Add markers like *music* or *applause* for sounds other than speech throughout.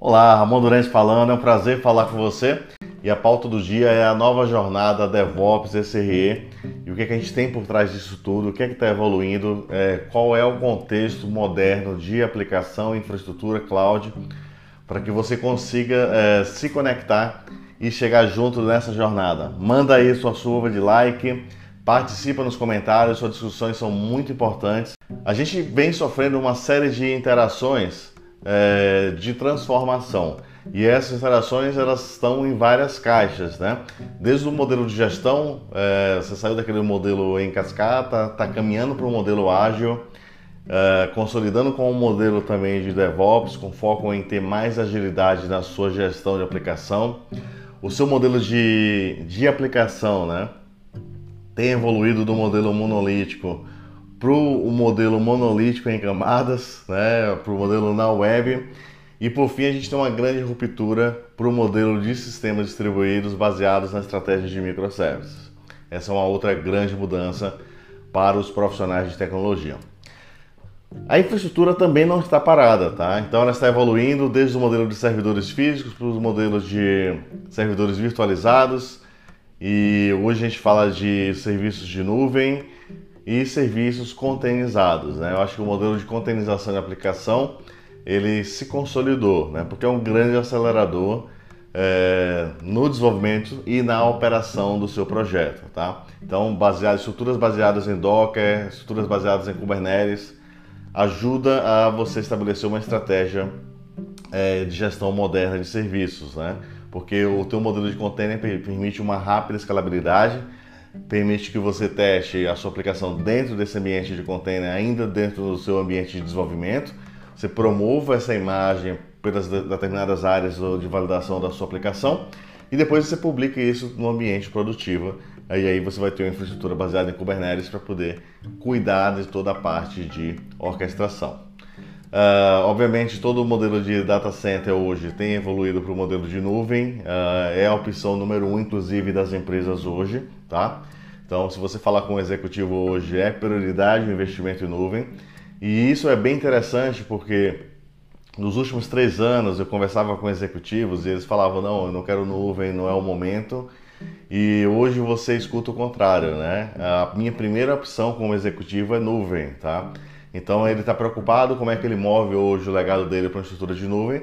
Olá, Ramon Durante falando, é um prazer falar com você. E a pauta do dia é a nova jornada DevOps SRE e o que, é que a gente tem por trás disso tudo, o que é que está evoluindo, é, qual é o contexto moderno de aplicação, infraestrutura, cloud, para que você consiga é, se conectar e chegar junto nessa jornada. Manda aí sua chuva de like, participa nos comentários, suas discussões são muito importantes. A gente vem sofrendo uma série de interações é, de transformação. E essas interações elas estão em várias caixas, né? Desde o modelo de gestão, é, você saiu daquele modelo em cascata, está caminhando para um modelo ágil, é, consolidando com um modelo também de DevOps, com foco em ter mais agilidade na sua gestão de aplicação. O seu modelo de, de aplicação, né? Tem evoluído do modelo monolítico para o modelo monolítico em camadas, né, para o modelo na web. E por fim, a gente tem uma grande ruptura para o modelo de sistemas distribuídos baseados na estratégia de microservices. Essa é uma outra grande mudança para os profissionais de tecnologia. A infraestrutura também não está parada, tá? Então ela está evoluindo desde o modelo de servidores físicos para os modelos de servidores virtualizados. E hoje a gente fala de serviços de nuvem e serviços containerizados. Né? Eu acho que o modelo de containerização de aplicação ele se consolidou, né? porque é um grande acelerador é, no desenvolvimento e na operação do seu projeto. Tá? Então, baseado, estruturas baseadas em Docker, estruturas baseadas em Kubernetes, ajuda a você estabelecer uma estratégia é, de gestão moderna de serviços, né? porque o teu modelo de container permite uma rápida escalabilidade permite que você teste a sua aplicação dentro desse ambiente de container, ainda dentro do seu ambiente de desenvolvimento. Você promova essa imagem pelas determinadas áreas de validação da sua aplicação e depois você publica isso no ambiente produtivo. Aí, aí você vai ter uma infraestrutura baseada em Kubernetes para poder cuidar de toda a parte de orquestração. Uh, obviamente, todo o modelo de data center hoje tem evoluído para o modelo de nuvem, uh, é a opção número um, inclusive, das empresas hoje, tá? Então, se você falar com o executivo hoje, é prioridade o investimento em nuvem, e isso é bem interessante porque nos últimos três anos eu conversava com executivos e eles falavam: não, eu não quero nuvem, não é o momento. E hoje você escuta o contrário, né? A minha primeira opção como executivo é nuvem, tá? Então ele está preocupado como é que ele move hoje o legado dele para uma estrutura de nuvem,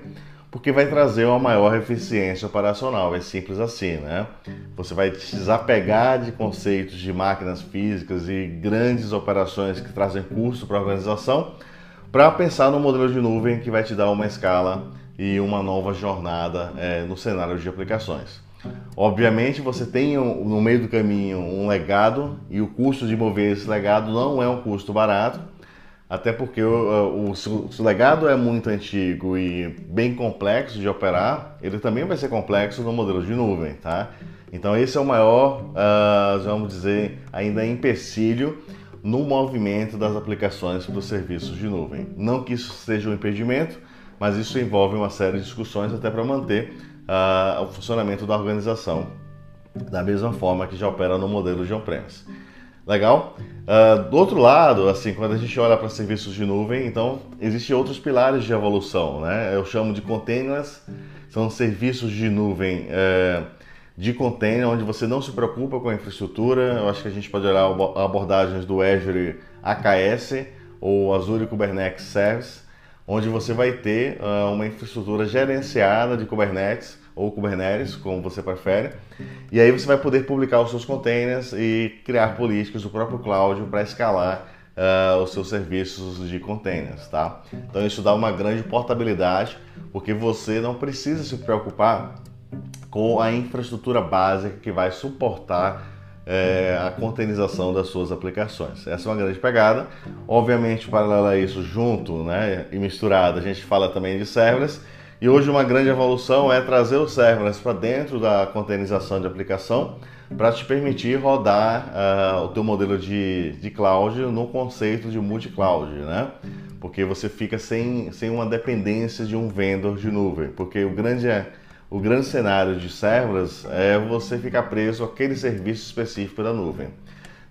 porque vai trazer uma maior eficiência operacional. É simples assim, né? Você vai desapegar de conceitos de máquinas físicas e grandes operações que trazem custo para a organização, para pensar no modelo de nuvem que vai te dar uma escala e uma nova jornada é, no cenário de aplicações. Obviamente você tem no meio do caminho um legado e o custo de mover esse legado não é um custo barato até porque o, o, o, legado é muito antigo e bem complexo de operar, ele também vai ser complexo no modelo de nuvem, tá? Então esse é o maior, uh, vamos dizer, ainda empecilho no movimento das aplicações para os serviços de nuvem. Não que isso seja um impedimento, mas isso envolve uma série de discussões até para manter uh, o funcionamento da organização da mesma forma que já opera no modelo de on-premise. Legal? Uh, do outro lado, assim, quando a gente olha para serviços de nuvem, então existem outros pilares de evolução, né? Eu chamo de containers, são serviços de nuvem é, de container, onde você não se preocupa com a infraestrutura. Eu acho que a gente pode olhar abordagens do Azure AKS ou Azure Kubernetes Service, onde você vai ter uh, uma infraestrutura gerenciada de Kubernetes ou Kubernetes, como você prefere. E aí você vai poder publicar os seus containers e criar políticas do próprio cloud para escalar uh, os seus serviços de containers, tá? Então isso dá uma grande portabilidade, porque você não precisa se preocupar com a infraestrutura básica que vai suportar é, a containerização das suas aplicações. Essa é uma grande pegada. Obviamente, paralelo a isso, junto né, e misturado, a gente fala também de serverless e hoje uma grande evolução é trazer o serverless para dentro da containerização de aplicação para te permitir rodar uh, o teu modelo de, de cloud no conceito de multi-cloud, né? Porque você fica sem, sem uma dependência de um vendor de nuvem, porque o grande, o grande cenário de serverless é você ficar preso àquele serviço específico da nuvem.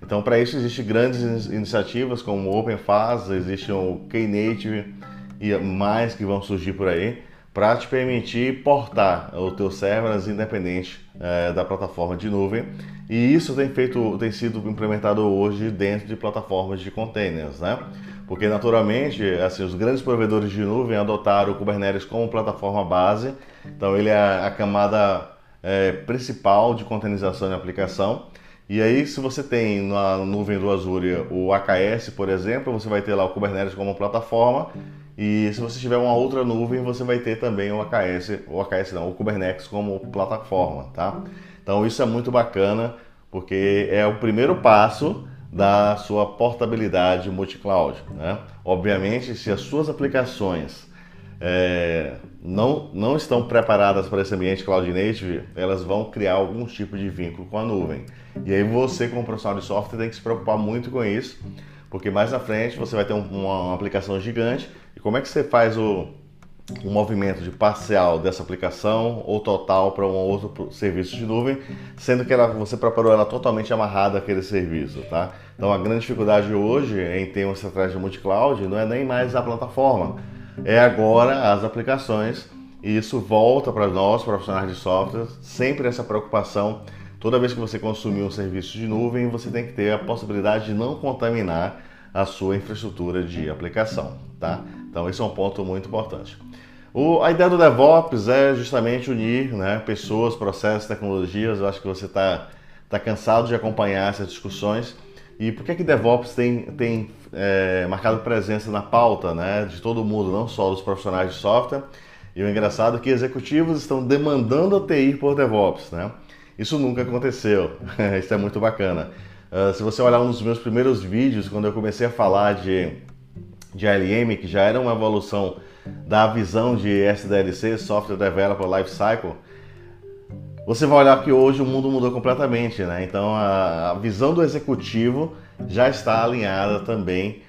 Então, para isso, existem grandes iniciativas como o OpenFaaS, existe o Knative e mais que vão surgir por aí, para te permitir portar o teu serverless independente é, da plataforma de nuvem. E isso tem, feito, tem sido implementado hoje dentro de plataformas de containers, né? Porque naturalmente, assim, os grandes provedores de nuvem adotaram o Kubernetes como plataforma base. Então ele é a camada é, principal de containerização de aplicação. E aí, se você tem na nuvem do Azure o AKS, por exemplo, você vai ter lá o Kubernetes como plataforma. E se você tiver uma outra nuvem, você vai ter também o AKS, o AKS não, o Kubernetes como plataforma, tá? Então isso é muito bacana, porque é o primeiro passo da sua portabilidade multi-cloud. Né? Obviamente, se as suas aplicações é, não, não estão preparadas para esse ambiente cloud native, elas vão criar algum tipo de vínculo com a nuvem. E aí você, como profissional de software, tem que se preocupar muito com isso, porque mais na frente você vai ter uma, uma aplicação gigante. Como é que você faz o, um movimento de parcial dessa aplicação ou total para um outro serviço de nuvem, sendo que ela, você preparou ela totalmente amarrada àquele serviço, tá? Então a grande dificuldade hoje em ter uma estratégia multi-cloud não é nem mais a plataforma, é agora as aplicações e isso volta para nós, profissionais de software, sempre essa preocupação. Toda vez que você consumir um serviço de nuvem, você tem que ter a possibilidade de não contaminar a sua infraestrutura de aplicação, tá? Então esse é um ponto muito importante. O, a ideia do DevOps é justamente unir né, pessoas, processos, tecnologias. Eu acho que você está tá cansado de acompanhar essas discussões. E por que que DevOps tem, tem é, marcado presença na pauta né, de todo mundo, não só dos profissionais de software? E o engraçado é que executivos estão demandando a TI por DevOps. Né? Isso nunca aconteceu. *laughs* Isso é muito bacana. Uh, se você olhar um dos meus primeiros vídeos, quando eu comecei a falar de, de ALM, que já era uma evolução da visão de SDLC, Software Developer Lifecycle, você vai olhar que hoje o mundo mudou completamente, né? Então a, a visão do executivo já está alinhada também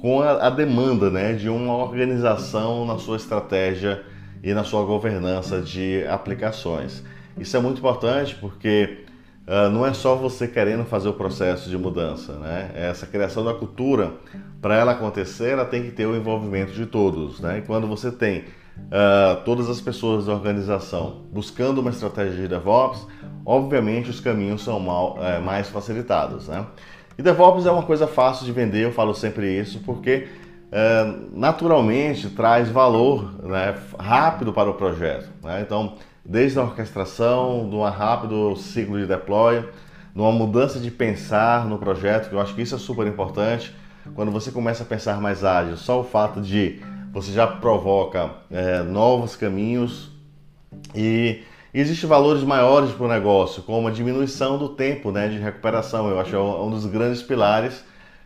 com a, a, demanda, né, de uma organização na sua estratégia e na sua governança de aplicações. Isso é muito importante porque uh, não é só você querendo fazer o processo de mudança, né? Essa criação da cultura, para ela acontecer, ela tem que ter o envolvimento de todos, né? E quando você tem uh, todas as pessoas da organização buscando uma estratégia de DevOps, obviamente os caminhos são mal, é, mais facilitados. Né? E DevOps é uma coisa fácil de vender, eu falo sempre isso, porque é, naturalmente traz valor né, rápido para o projeto. Né? Então, desde a orquestração, de um rápido ciclo de deploy, de uma mudança de pensar no projeto, que eu acho que isso é super importante. Quando você começa a pensar mais ágil, só o fato de você já provoca é, novos caminhos e existem valores maiores para o negócio, como a diminuição do tempo né, de recuperação. Eu acho que é um dos grandes pilares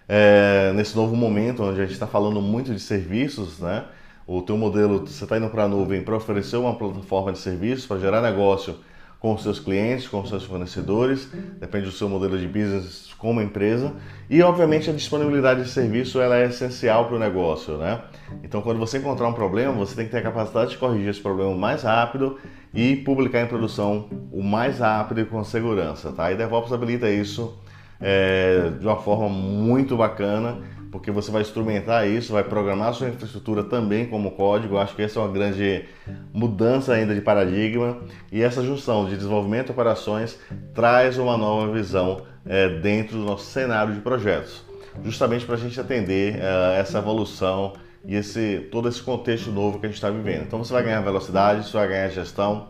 é, nesse novo momento, onde a gente está falando muito de serviços, né? O teu modelo, você está indo para a nuvem para oferecer uma plataforma de serviços, para gerar negócio com os seus clientes, com os seus fornecedores, depende do seu modelo de business como empresa. E, obviamente, a disponibilidade de serviço ela é essencial para o negócio, né? Então, quando você encontrar um problema, você tem que ter a capacidade de corrigir esse problema mais rápido e publicar em produção o mais rápido e com segurança, tá? E DevOps habilita isso é, de uma forma muito bacana porque você vai instrumentar isso, vai programar sua infraestrutura também como código. Acho que essa é uma grande mudança ainda de paradigma e essa junção de desenvolvimento e operações traz uma nova visão é, dentro do nosso cenário de projetos, justamente para a gente atender é, essa evolução e esse todo esse contexto novo que a gente está vivendo. Então você vai ganhar velocidade, você vai ganhar gestão,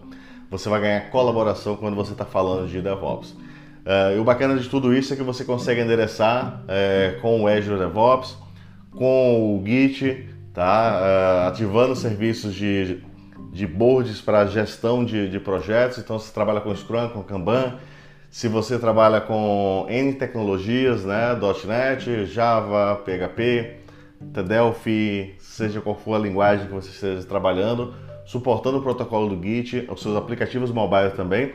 você vai ganhar colaboração quando você está falando de DevOps. Uh, e o bacana de tudo isso é que você consegue endereçar uh, com o Azure DevOps, com o Git, tá? Uh, ativando serviços de, de boards para gestão de, de projetos. Então, você trabalha com Scrum, com Kanban. Se você trabalha com N tecnologias, né? .NET, Java, PHP, Delphi, seja qual for a linguagem que você esteja trabalhando, suportando o protocolo do Git, os seus aplicativos mobile também,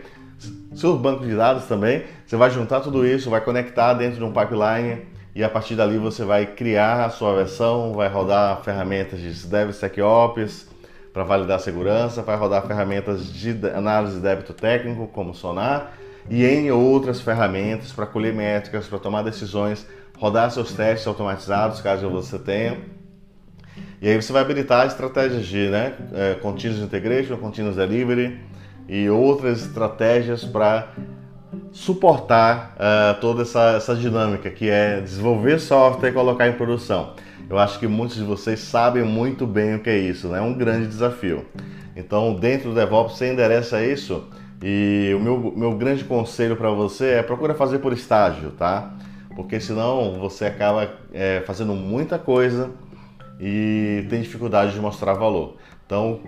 seus bancos de dados também. Você vai juntar tudo isso, vai conectar dentro de um pipeline e a partir dali você vai criar a sua versão, vai rodar ferramentas de DevSecOps para validar a segurança, vai rodar ferramentas de análise de débito técnico, como Sonar, e em outras ferramentas para colher métricas, para tomar decisões, rodar seus testes automatizados, caso você tenha. E aí você vai habilitar estratégias de né, é, Continuous Integration, Continuous Delivery e outras estratégias para suportar uh, toda essa, essa dinâmica que é desenvolver software e colocar em produção. Eu acho que muitos de vocês sabem muito bem o que é isso, né? é um grande desafio. Então, dentro do DevOps, você endereça isso e o meu, meu grande conselho para você é procura fazer por estágio, tá? Porque senão você acaba é, fazendo muita coisa e tem dificuldade de mostrar valor. Então,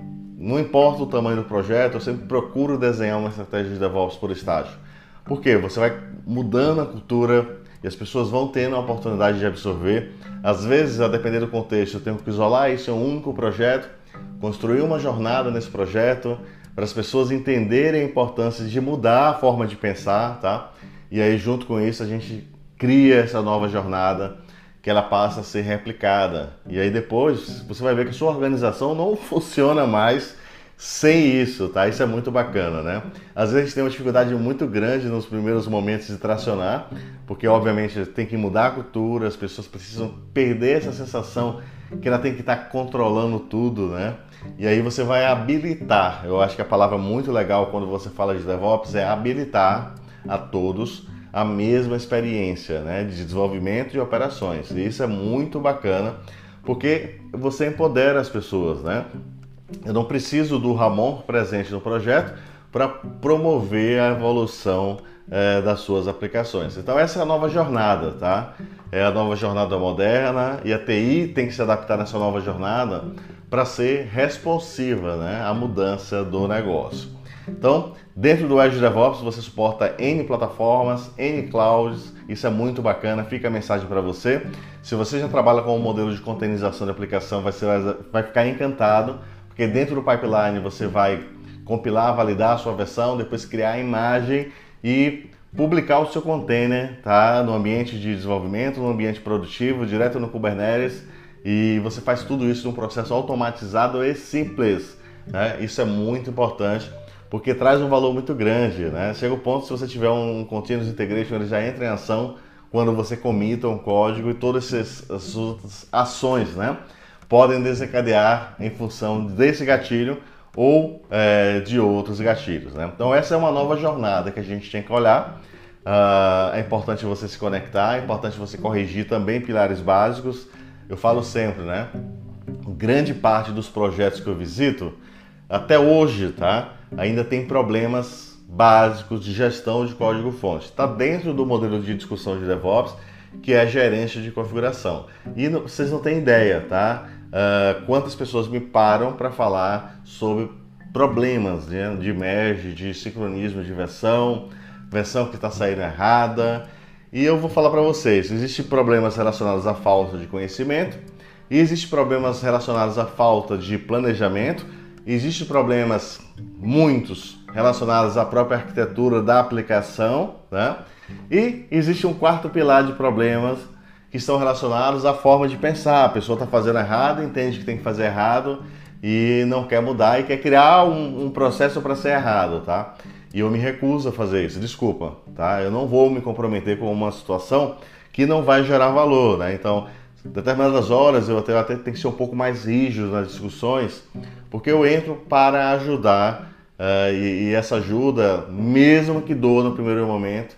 não importa o tamanho do projeto, eu sempre procuro desenhar uma estratégia de DevOps por estágio. Por quê? Você vai mudando a cultura e as pessoas vão tendo a oportunidade de absorver. Às vezes, a depender do contexto, eu tenho que isolar isso em um único projeto, construir uma jornada nesse projeto, para as pessoas entenderem a importância de mudar a forma de pensar, tá? E aí, junto com isso, a gente cria essa nova jornada que ela passa a ser replicada. E aí depois você vai ver que a sua organização não *laughs* funciona mais sem isso, tá? Isso é muito bacana, né? Às vezes a gente tem uma dificuldade muito grande nos primeiros momentos de tracionar, porque obviamente tem que mudar a cultura, as pessoas precisam perder essa sensação que ela tem que estar controlando tudo, né? E aí você vai habilitar. Eu acho que a palavra muito legal quando você fala de DevOps é habilitar a todos a mesma experiência né, de desenvolvimento de operações. E isso é muito bacana porque você empodera as pessoas. Né? Eu não preciso do Ramon presente no projeto para promover a evolução é, das suas aplicações. Então essa é a nova jornada, tá? É a nova jornada moderna e a TI tem que se adaptar nessa nova jornada para ser responsiva né, à mudança do negócio. Então, dentro do Azure DevOps você suporta N plataformas, N clouds, isso é muito bacana, fica a mensagem para você. Se você já trabalha com um modelo de containerização de aplicação, você vai ficar encantado, porque dentro do pipeline você vai compilar, validar a sua versão, depois criar a imagem e publicar o seu container tá? no ambiente de desenvolvimento, no ambiente produtivo, direto no Kubernetes, e você faz tudo isso num processo automatizado e simples. Né? Isso é muito importante porque traz um valor muito grande, né? Chega o ponto se você tiver um continuous integration, ele já entra em ação quando você comita um código e todas essas ações, né? Podem desencadear em função desse gatilho ou é, de outros gatilhos, né? Então essa é uma nova jornada que a gente tem que olhar. Uh, é importante você se conectar, é importante você corrigir também pilares básicos. Eu falo sempre, né? Grande parte dos projetos que eu visito, até hoje, tá? Ainda tem problemas básicos de gestão de código-fonte. Está dentro do modelo de discussão de DevOps, que é a gerência de configuração. E não, vocês não têm ideia, tá? Uh, quantas pessoas me param para falar sobre problemas né, de merge, de sincronismo de versão, versão que está saindo errada. E eu vou falar para vocês, existem problemas relacionados à falta de conhecimento, e existem problemas relacionados à falta de planejamento, Existem problemas, muitos, relacionados à própria arquitetura da aplicação, né? E existe um quarto pilar de problemas que estão relacionados à forma de pensar. A pessoa está fazendo errado, entende que tem que fazer errado e não quer mudar e quer criar um, um processo para ser errado, tá? E eu me recuso a fazer isso, desculpa, tá? Eu não vou me comprometer com uma situação que não vai gerar valor, né? Então, determinadas horas eu até, até tenho que ser um pouco mais rígido nas discussões, porque eu entro para ajudar uh, e, e, essa ajuda, mesmo que doa no primeiro momento,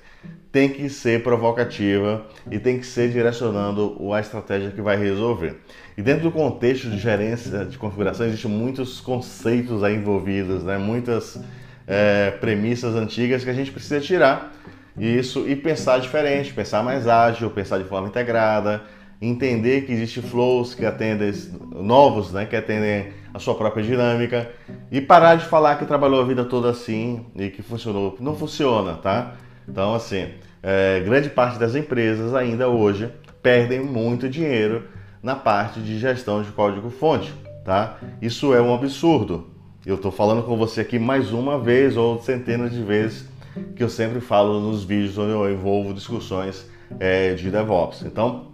tem que ser provocativa e tem que ser direcionando a estratégia que vai resolver. E dentro do contexto de gerência de configuração, existem muitos conceitos aí envolvidos, né? muitas é, premissas antigas que a gente precisa tirar isso e pensar diferente, pensar mais ágil, pensar de forma integrada, entender que existe flows que atendem novos, né, que atendem a sua própria dinâmica e parar de falar que trabalhou a vida toda assim e que funcionou. Não funciona, tá? Então, assim, é, grande parte das empresas ainda hoje perdem muito dinheiro na parte de gestão de código-fonte, tá? Isso é um absurdo. Eu estou falando com você aqui mais uma vez ou centenas de vezes que eu sempre falo nos vídeos onde eu envolvo discussões é, de DevOps. Então,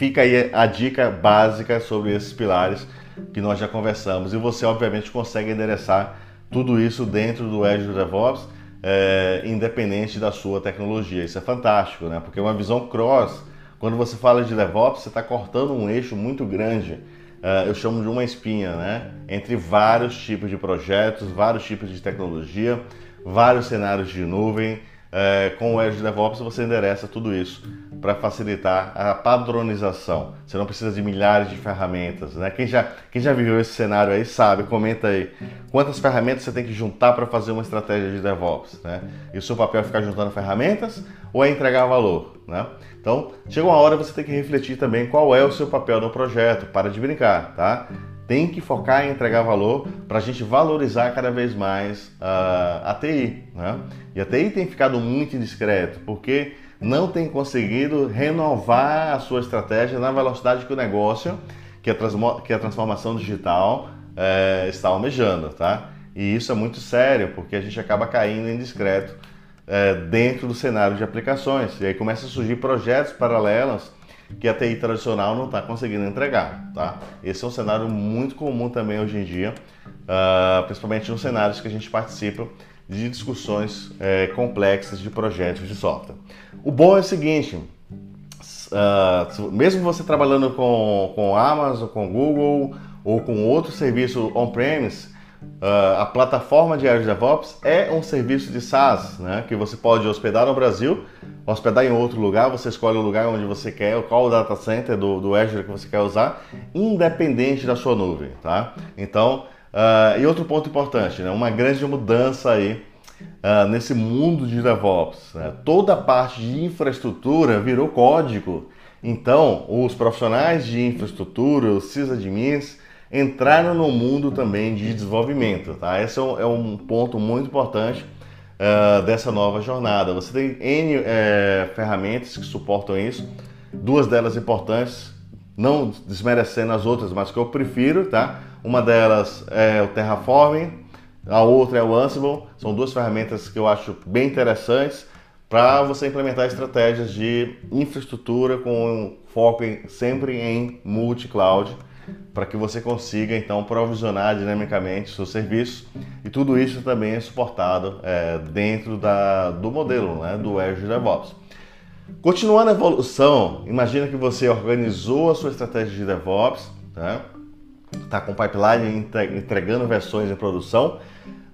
fica aí a dica básica sobre esses pilares que nós já conversamos. E você, obviamente, consegue endereçar tudo isso dentro do Azure DevOps, é, independente da sua tecnologia. Isso é fantástico, né? Porque uma visão cross, quando você fala de DevOps, você está cortando um eixo muito grande uh, eu chamo de uma espinha, né? Entre vários tipos de projetos, vários tipos de tecnologia, vários cenários de nuvem. Uh, com o Azure DevOps você endereça tudo isso para facilitar a padronização. Você não precisa de milhares de ferramentas, né? Quem já, quem já viveu esse cenário aí sabe, comenta aí. Quantas ferramentas você tem que juntar para fazer uma estratégia de DevOps, né? E o seu papel é ficar juntando ferramentas ou é entregar valor, né? Então, chega uma hora você tem que refletir também qual é o seu papel no projeto. Para de brincar, tá? Tem que focar em entregar valor para a gente valorizar cada vez mais uh, a TI, né? E a TI tem ficado muito indiscreto, porque não tem conseguido renovar a sua estratégia na velocidade que o negócio, que a, que a transformação digital é, está almejando, tá? E isso é muito sério, porque a gente acaba caindo em discreto é, dentro do cenário de aplicações. E aí começa a surgir projetos paralelos que a TI tradicional não está conseguindo entregar. Tá? Esse é um cenário muito comum também hoje em dia, uh, principalmente nos cenários que a gente participa de discussões é, complexas de projetos de software. O bom é o seguinte, uh, mesmo você trabalhando com, com Amazon, com Google ou com outro serviço on-premise, Uh, a plataforma de Azure DevOps é um serviço de SaaS, né, que você pode hospedar no Brasil, hospedar em outro lugar, você escolhe o lugar onde você quer, qual o data center do, do Azure que você quer usar, independente da sua nuvem, tá? Então, uh, e outro ponto importante, né, uma grande mudança aí uh, nesse mundo de DevOps, né? toda a parte de infraestrutura virou código, então os profissionais de infraestrutura, os sysadmins, entraram no mundo também de desenvolvimento. Tá? Esse é um é ponto muito importante uh, dessa nova jornada. Você tem N é, ferramentas que suportam isso, duas delas importantes, não desmerecendo as outras, mas que eu prefiro, tá? Uma delas é o Terraform, a outra é o Ansible. São duas ferramentas que eu acho bem interessantes para você implementar estratégias de infraestrutura com foco em, sempre em multi-cloud para que você consiga então provisionar dinamicamente seus serviços e tudo isso também é suportado é, dentro da, do modelo né, do Azure DevOps. Continuando a evolução, imagina que você organizou a sua estratégia de DevOps, está né, tá com pipeline entregando versões em produção.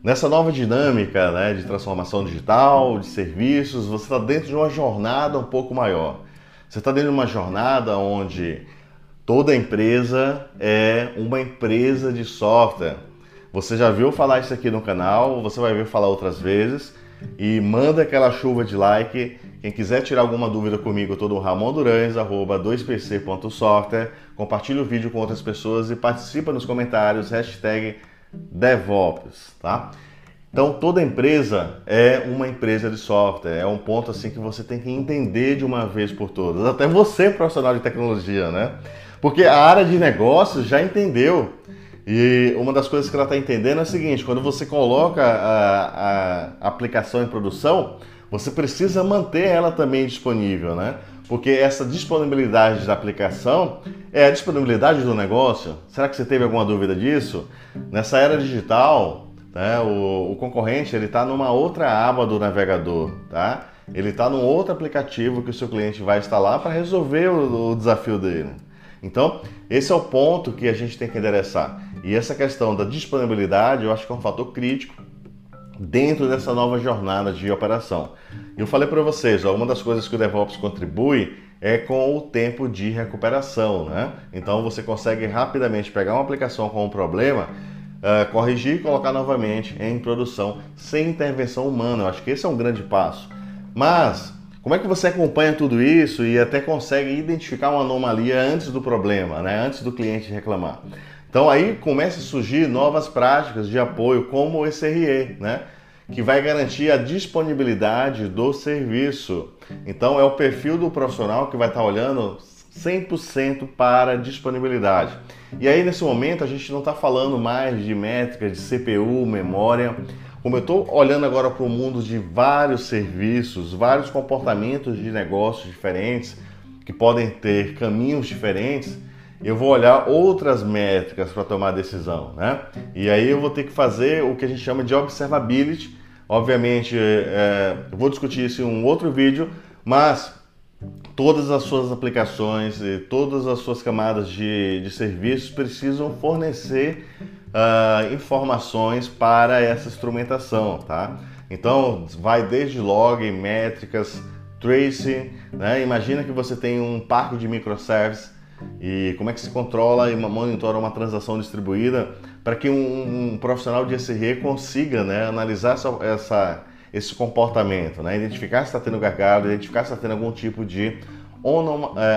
Nessa nova dinâmica né, de transformação digital, de serviços, você está dentro de uma jornada um pouco maior. Você está dentro de uma jornada onde Toda empresa é uma empresa de software. Você já viu falar isso aqui no canal, você vai ver falar outras vezes. E manda aquela chuva de like. Quem quiser tirar alguma dúvida comigo, eu tô no Ramon Durães, arroba 2pc.software. Compartilha o vídeo com outras pessoas e participa nos comentários, hashtag DevOps, tá? Então toda empresa é uma empresa de software, é um ponto assim que você tem que entender de uma vez por todas. Até você, profissional de tecnologia, né? Porque a área de negócios já entendeu. E uma das coisas que ela está entendendo é o seguinte: quando você coloca a, a aplicação em produção, você precisa manter ela também disponível, né? Porque essa disponibilidade da aplicação é a disponibilidade do negócio. Será que você teve alguma dúvida disso? Nessa era digital, né, o, o concorrente ele está numa outra aba do navegador, tá? Ele está num outro aplicativo que o seu cliente vai instalar para resolver o, o desafio dele. Então, esse é o ponto que a gente tem que endereçar. E essa questão da disponibilidade, eu acho que é um fator crítico dentro dessa nova jornada de operação. Eu falei para vocês, ó, uma das coisas que o DevOps contribui é com o tempo de recuperação, né? Então você consegue rapidamente pegar uma aplicação com um problema, uh, corrigir e colocar novamente em produção sem intervenção humana. Eu acho que esse é um grande passo. Mas como é que você acompanha tudo isso e até consegue identificar uma anomalia antes do problema, né? antes do cliente reclamar? Então aí começa a surgir novas práticas de apoio, como o SRE, né? que vai garantir a disponibilidade do serviço. Então é o perfil do profissional que vai estar olhando 100% para disponibilidade. E aí nesse momento a gente não está falando mais de métricas de CPU, memória, como eu estou olhando agora para o mundo de vários serviços, vários comportamentos de negócios diferentes, que podem ter caminhos diferentes, eu vou olhar outras métricas para tomar decisão, né? E aí eu vou ter que fazer o que a gente chama de observability. Obviamente, é, eu vou discutir isso em um outro vídeo, mas todas as suas aplicações e todas as suas camadas de, de serviços precisam fornecer uh, informações para essa instrumentação, tá? Então, vai desde log, métricas, trace, né? Imagina que você tem um parque de microservices e como é que se controla e monitora uma transação distribuída para que um, um, profissional de SRE consiga né, analisar essa, essa, esse comportamento, né? identificar se está tendo gargalo, identificar se está tendo algum tipo de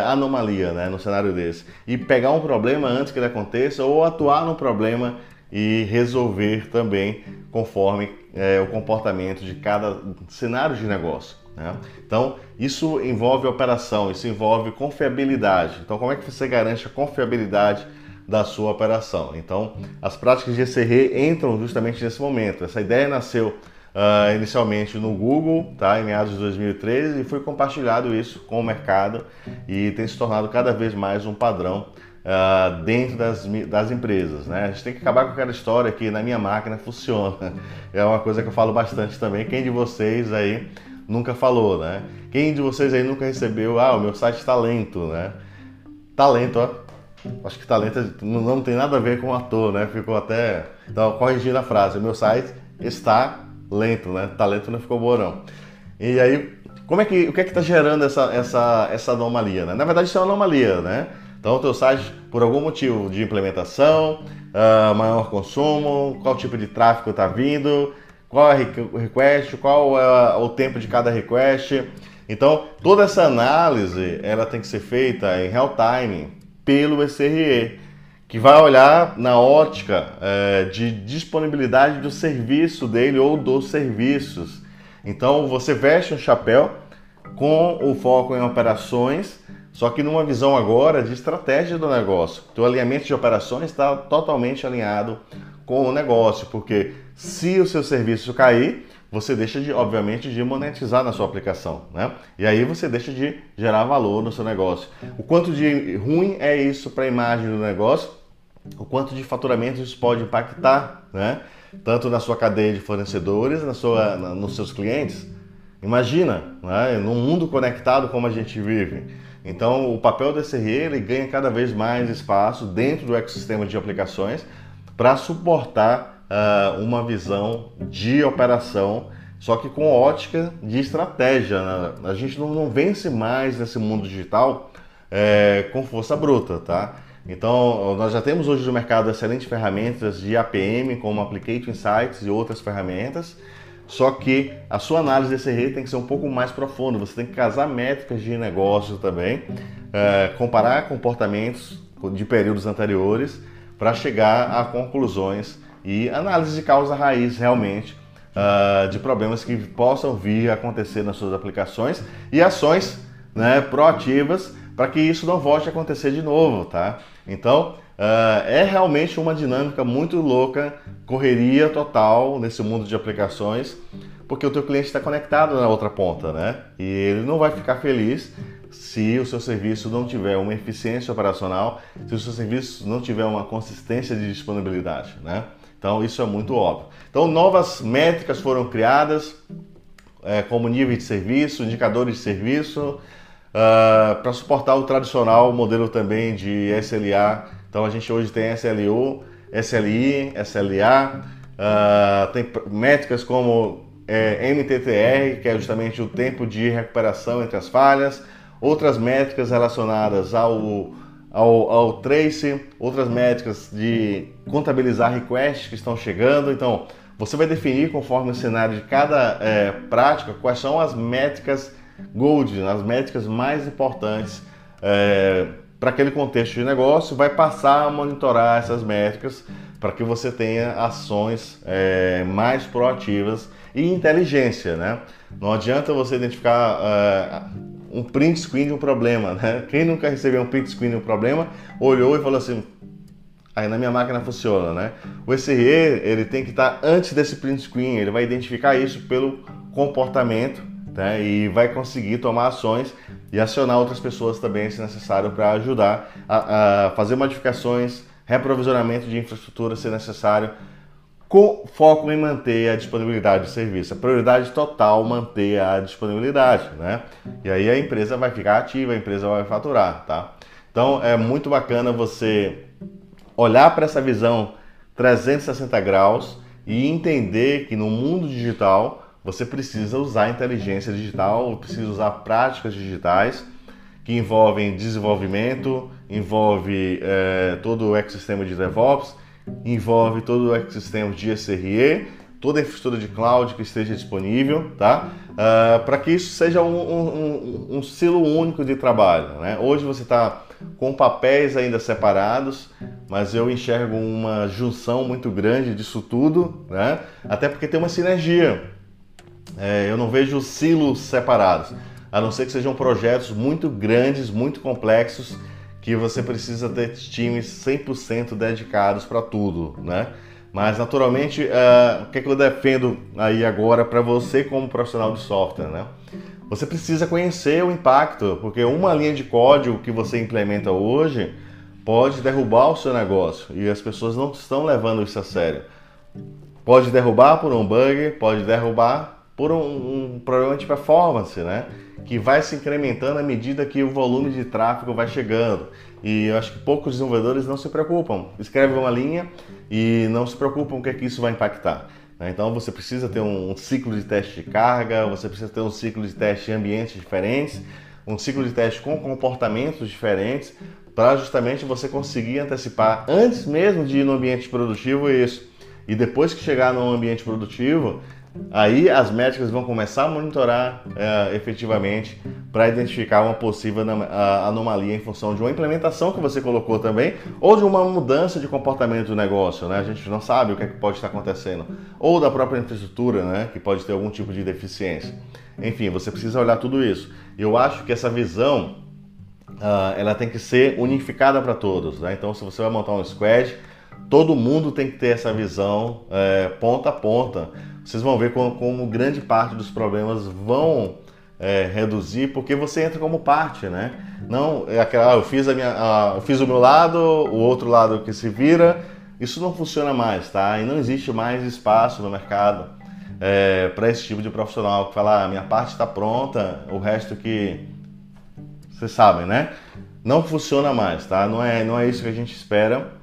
anomalia né, no cenário desse e pegar um problema antes que ele aconteça ou atuar no problema e resolver também conforme é, o comportamento de cada cenário de negócio. Né? Então, isso envolve operação, isso envolve confiabilidade. Então, como é que você garante a confiabilidade da sua operação? Então, as práticas de ECR entram justamente nesse momento. Essa ideia nasceu uh, inicialmente no Google, tá, em meados de 2013, e foi compartilhado isso com o mercado e tem se tornado cada vez mais um padrão Uh, dentro das, das empresas. Né? A gente tem que acabar com aquela história que na minha máquina funciona. *laughs* É uma coisa que eu falo bastante também. Quem de vocês aí nunca falou, né? Quem de vocês aí nunca recebeu, ah, o meu site está lento, né? Talento, ó. Acho que talento não, não tem nada a ver com ator, né? Ficou até. Então, corrigindo a frase, meu site está lento, né? Talento não ficou bom, não. E aí, como é que, o que é que está gerando essa, essa, essa anomalia, né? Na verdade, isso é uma anomalia, né? Então, o teu site, por algum motivo de implementação, uh, maior consumo, qual tipo de tráfego está vindo, qual é o request, qual é o tempo de cada request. Então, toda essa análise ela tem que ser feita em real time pelo SRE, que vai olhar na ótica é, de disponibilidade do serviço dele ou dos serviços. Então, você veste um chapéu com o foco em operações, só que numa visão agora de estratégia do negócio. O alinhamento de operações está totalmente alinhado com o negócio, porque se o seu serviço cair, você deixa de, obviamente, de monetizar na sua aplicação, né? E aí você deixa de gerar valor no seu negócio. O quanto de ruim é isso para a imagem do negócio, o quanto de faturamento isso pode impactar, né? Tanto na sua cadeia de fornecedores, na sua, na, nos seus clientes. Imagina, né? num mundo conectado como a gente vive. Então, o papel do SRE ele ganha cada vez mais espaço dentro do ecossistema de aplicações para suportar uh, uma visão de operação, só que com ótica de estratégia. Né? A gente não, não, vence mais nesse mundo digital é, com força bruta, tá? Então, nós já temos hoje no mercado excelentes ferramentas de APM, como Application Insights e outras ferramentas, só que a sua análise desse rei tem que ser um pouco mais profunda. Você tem que casar métricas de negócio também, é, comparar comportamentos de períodos anteriores para chegar a conclusões e análise de causa raiz realmente uh, de problemas que possam vir a acontecer nas suas aplicações e ações né, proativas para que isso não volte a acontecer de novo, tá? Então uh, é realmente uma dinâmica muito louca, correria total nesse mundo de aplicações, porque o teu cliente está conectado na outra ponta, né? E ele não vai ficar feliz se o seu serviço não tiver uma eficiência operacional, se o seu serviço não tiver uma consistência de disponibilidade, né? Então isso é muito óbvio. Então novas métricas foram criadas, é, como nível de serviço, indicadores de serviço, uh, ah, para suportar o tradicional modelo também de SLA. Então a gente hoje tem SLU, SLI, SLA, uh, tem métricas como é, MTTR, que é justamente o tempo de recuperação entre as falhas, outras métricas relacionadas ao, ao, ao trace, outras métricas de contabilizar requests que estão chegando. Então, você vai definir conforme o cenário de cada é, prática quais são as métricas gold, as métricas mais importantes é, para aquele contexto de negócio, vai passar a monitorar essas métricas para que você tenha ações é, mais proativas e inteligência, né? Não adianta você identificar é, um print screen de um problema, né? Quem nunca recebeu um print screen de um problema, olhou e falou assim, aí na minha máquina funciona, né? O SRE, ele tem que estar antes desse print screen, ele vai identificar isso pelo comportamento, né? E vai conseguir tomar ações e acionar outras pessoas também, se necessário, para ajudar a, a fazer modificações, reprovisionamento de infraestrutura, se necessário, com foco em manter a disponibilidade do serviço. A prioridade total manter a disponibilidade, né? E aí a empresa vai ficar ativa, a empresa vai faturar, tá? Então é muito bacana você olhar para essa visão 360 graus e entender que no mundo digital você precisa usar inteligência digital, precisa usar práticas digitais que envolvem desenvolvimento, envolve é, todo o ecossistema de DevOps, envolve todo o ecossistema de SRE, toda a infraestrutura de cloud que esteja disponível, tá? Uh, para que isso seja um, um, um, silo único de trabalho. Né? Hoje você está com papéis ainda separados, mas eu enxergo uma junção muito grande disso tudo, né? até porque tem uma sinergia. É, eu não vejo silos separados, a não ser que sejam projetos muito grandes, muito complexos, que você precisa ter times 100% dedicados para tudo, né? Mas naturalmente, uh, o que, é que eu defendo aí agora para você como profissional de software, né? Você precisa conhecer o impacto, porque uma linha de código que você implementa hoje pode derrubar o seu negócio e as pessoas não estão levando isso a sério. Pode derrubar por um bug, pode derrubar por um, um problema de performance, né? Que vai se incrementando à medida que o volume de tráfego vai chegando. E eu acho que poucos desenvolvedores não se preocupam. Escrevem uma linha e não se preocupam o que é que isso vai impactar. Né? Então você precisa ter um ciclo de teste de carga, você precisa ter um ciclo de teste em ambientes diferentes, um ciclo de teste com comportamentos diferentes, para justamente você conseguir antecipar antes mesmo de ir no ambiente produtivo isso. E depois que chegar no ambiente produtivo, Aí as métricas vão começar a monitorar é, efetivamente para identificar uma possível anomalia em função de uma implementação que você colocou também ou de uma mudança de comportamento do negócio, né? A gente não sabe o que, é que pode estar acontecendo ou da própria infraestrutura, né? Que pode ter algum tipo de deficiência. Enfim, você precisa olhar tudo isso. Eu acho que essa visão uh, ela tem que ser unificada para todos, né? Então, se você vai montar um squad, todo mundo tem que ter essa visão é, ponta a ponta vocês vão ver como, como grande parte dos problemas vão é, reduzir, porque você entra como parte, né? Não é aquela, ah, eu fiz a minha, ah, eu fiz o meu lado, o outro lado que se vira. Isso não funciona mais, tá? E não existe mais espaço no mercado é, para esse tipo de profissional que fala, ah, minha parte está pronta, o resto que vocês sabem, né? Não funciona mais, tá? Não é, não é isso que a gente espera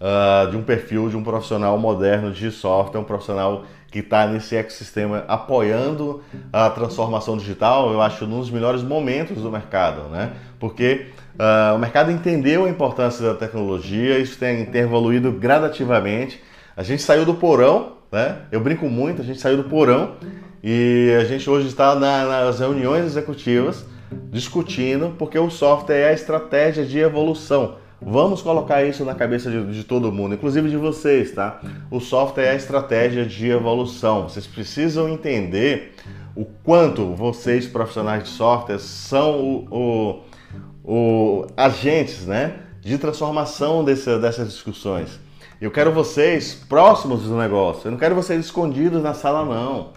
uh, de um perfil de um profissional moderno de software, um profissional que está nesse ecossistema apoiando a transformação digital, eu acho, nos melhores momentos do mercado, né? Porque uh, o mercado entendeu a importância da tecnologia, isso tem, tem evoluído gradativamente. A gente saiu do porão, né? Eu brinco muito, a gente saiu do porão e a gente hoje está na, nas reuniões executivas discutindo porque o software é a estratégia de evolução. Vamos colocar isso na cabeça de, de, todo mundo, inclusive de vocês, tá? O software é a estratégia de evolução. Vocês precisam entender o quanto vocês, profissionais de software, são o, o, o agentes né, de transformação desse, dessas discussões. Eu quero vocês próximos do negócio. Eu não quero vocês escondidos na sala, não.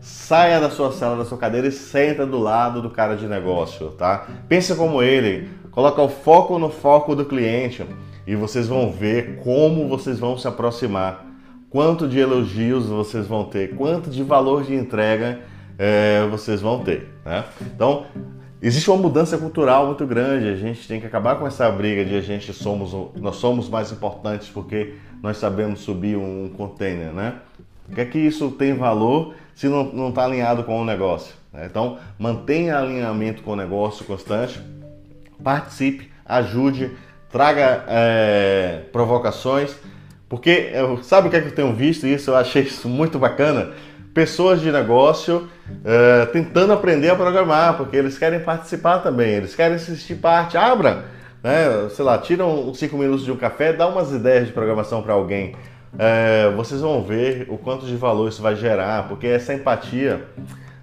Saia da sua sala, da sua cadeira e senta do lado do cara de negócio, tá? Pensa como ele. Coloca o foco no foco do cliente e vocês vão ver como vocês vão se aproximar, quanto de elogios vocês vão ter, quanto de valor de entrega é, vocês vão ter. Né? Então, existe uma mudança cultural muito grande. A gente tem que acabar com essa briga de a gente somos nós somos mais importantes porque nós sabemos subir um container, né? O que é que isso tem valor se não está alinhado com o negócio? Né? Então, mantenha alinhamento com o negócio constante participe, ajude, traga é, provocações, porque sabe o que, é que eu tenho visto isso? Eu achei isso muito bacana. Pessoas de negócio é, tentando aprender a programar, porque eles querem participar também, eles querem assistir parte. Abra, né? sei lá, tiram cinco minutos de um café, dá umas ideias de programação para alguém. É, vocês vão ver o quanto de valor isso vai gerar, porque essa empatia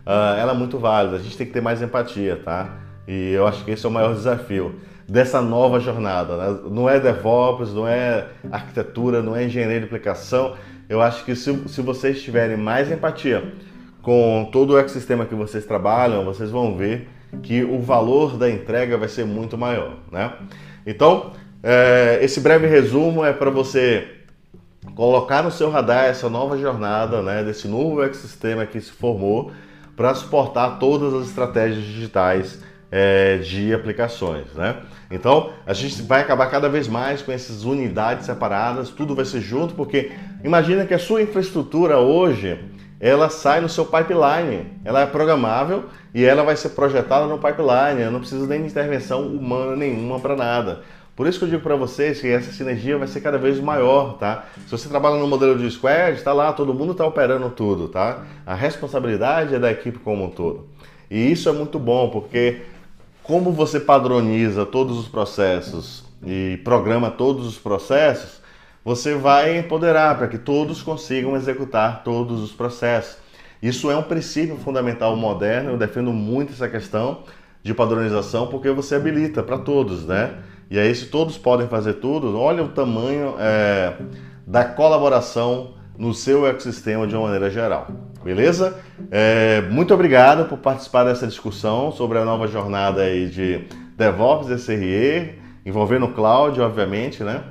uh, ela é muito válida. A gente tem que ter mais empatia, tá? E eu acho que esse é o maior desafio dessa nova jornada. Né? Não é DevOps, não é arquitetura, não é engenharia de aplicação. Eu acho que se, se vocês tiverem mais empatia com todo o ecossistema que vocês trabalham, vocês vão ver que o valor da entrega vai ser muito maior. Né? Então, é, esse breve resumo é para você colocar no seu radar essa nova jornada, né, desse novo ecossistema que se formou para suportar todas as estratégias digitais é, de aplicações, né? Então a gente vai acabar cada vez mais com essas unidades separadas, tudo vai ser junto, porque imagina que a sua infraestrutura hoje ela sai no seu pipeline, ela é programável e ela vai ser projetada no pipeline, não precisa nem de intervenção humana nenhuma para nada. Por isso que eu digo para vocês que essa sinergia vai ser cada vez maior, tá? Se você trabalha no modelo de squad, está lá, todo mundo está operando tudo, tá? A responsabilidade é da equipe como um todo. E isso é muito bom, porque como você padroniza todos os processos e programa todos os processos, você vai empoderar para que todos consigam executar todos os processos. Isso é um princípio fundamental moderno, eu defendo muito essa questão de padronização porque você habilita para todos, né? E aí, se todos podem fazer tudo, olha o tamanho é, da colaboração no seu ecossistema de uma maneira geral. Beleza? É, muito obrigado por participar dessa discussão sobre a nova jornada aí de DevOps SRE, envolvendo o cloud, obviamente, né?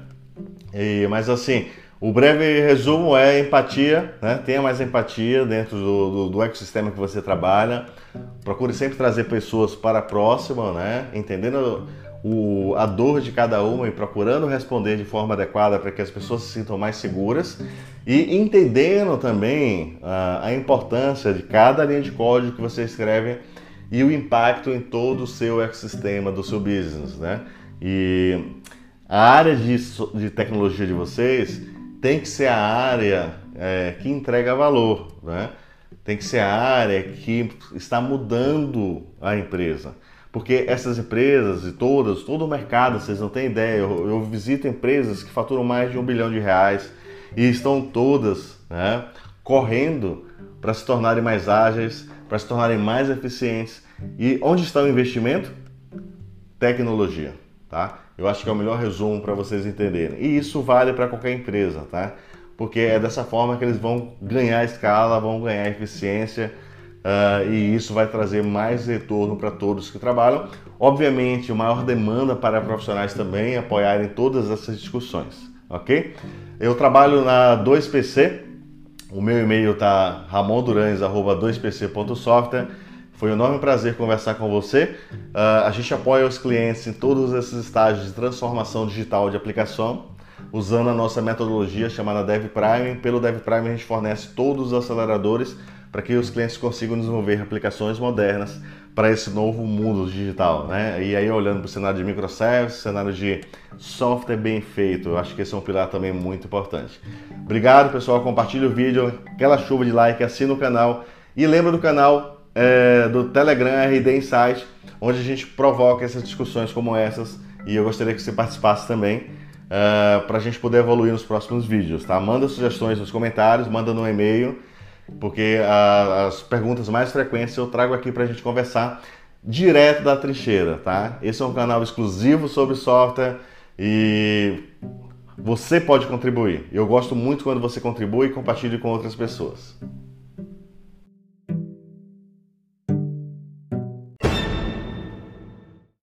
E, mas assim, o breve resumo é empatia, né? Tenha mais empatia dentro do, do, do ecossistema que você trabalha. Procure sempre trazer pessoas para a próxima, né? Entendendo o, a dor de cada uma e procurando responder de forma adequada para que as pessoas se sintam mais seguras e entendendo também a, a importância de cada linha de código que você escreve e o impacto em todo o seu ecossistema do seu business, né? E a área de, de tecnologia de vocês tem que ser a área é, que entrega valor, né? Tem que ser a área que está mudando a empresa. Porque essas empresas e todas, todo o mercado, vocês não têm ideia, eu, eu visito empresas que faturam mais de um bilhão de reais e estão todas né, correndo para se tornarem mais ágeis, para se tornarem mais eficientes. E onde está o investimento? Tecnologia, tá? Eu acho que é o melhor resumo para vocês entenderem. E isso vale para qualquer empresa, tá? Porque é dessa forma que eles vão ganhar escala, vão ganhar eficiência Uh, e isso vai trazer mais retorno para todos que trabalham. Obviamente, maior demanda para profissionais também apoiarem todas essas discussões, ok? Eu trabalho na 2PC, o meu e-mail está ramondurães.2pc.software. Foi um enorme prazer conversar com você. Uh, a gente apoia os clientes em todos esses estágios de transformação digital de aplicação, usando a nossa metodologia chamada DevPrime. Pelo DevPrime a gente fornece todos os aceleradores para que os clientes consigam desenvolver aplicações modernas para esse novo mundo digital, né? E aí olhando para o cenário de microservices, cenário de software bem feito, eu acho que esse é um pilar também muito importante. Obrigado pessoal, compartilhe o vídeo, aquela chuva de like, assina o canal e lembra do canal é, do Telegram RD Insight, onde a gente provoca essas discussões como essas e eu gostaria que você participasse também. Uh, para a gente poder evoluir nos próximos vídeos, tá? Manda sugestões nos comentários, manda no e-mail porque a, as perguntas mais frequentes eu trago aqui para a gente conversar direto da trincheira, tá? Esse é um canal exclusivo sobre software e você pode contribuir. Eu gosto muito quando você contribui e compartilha com outras pessoas.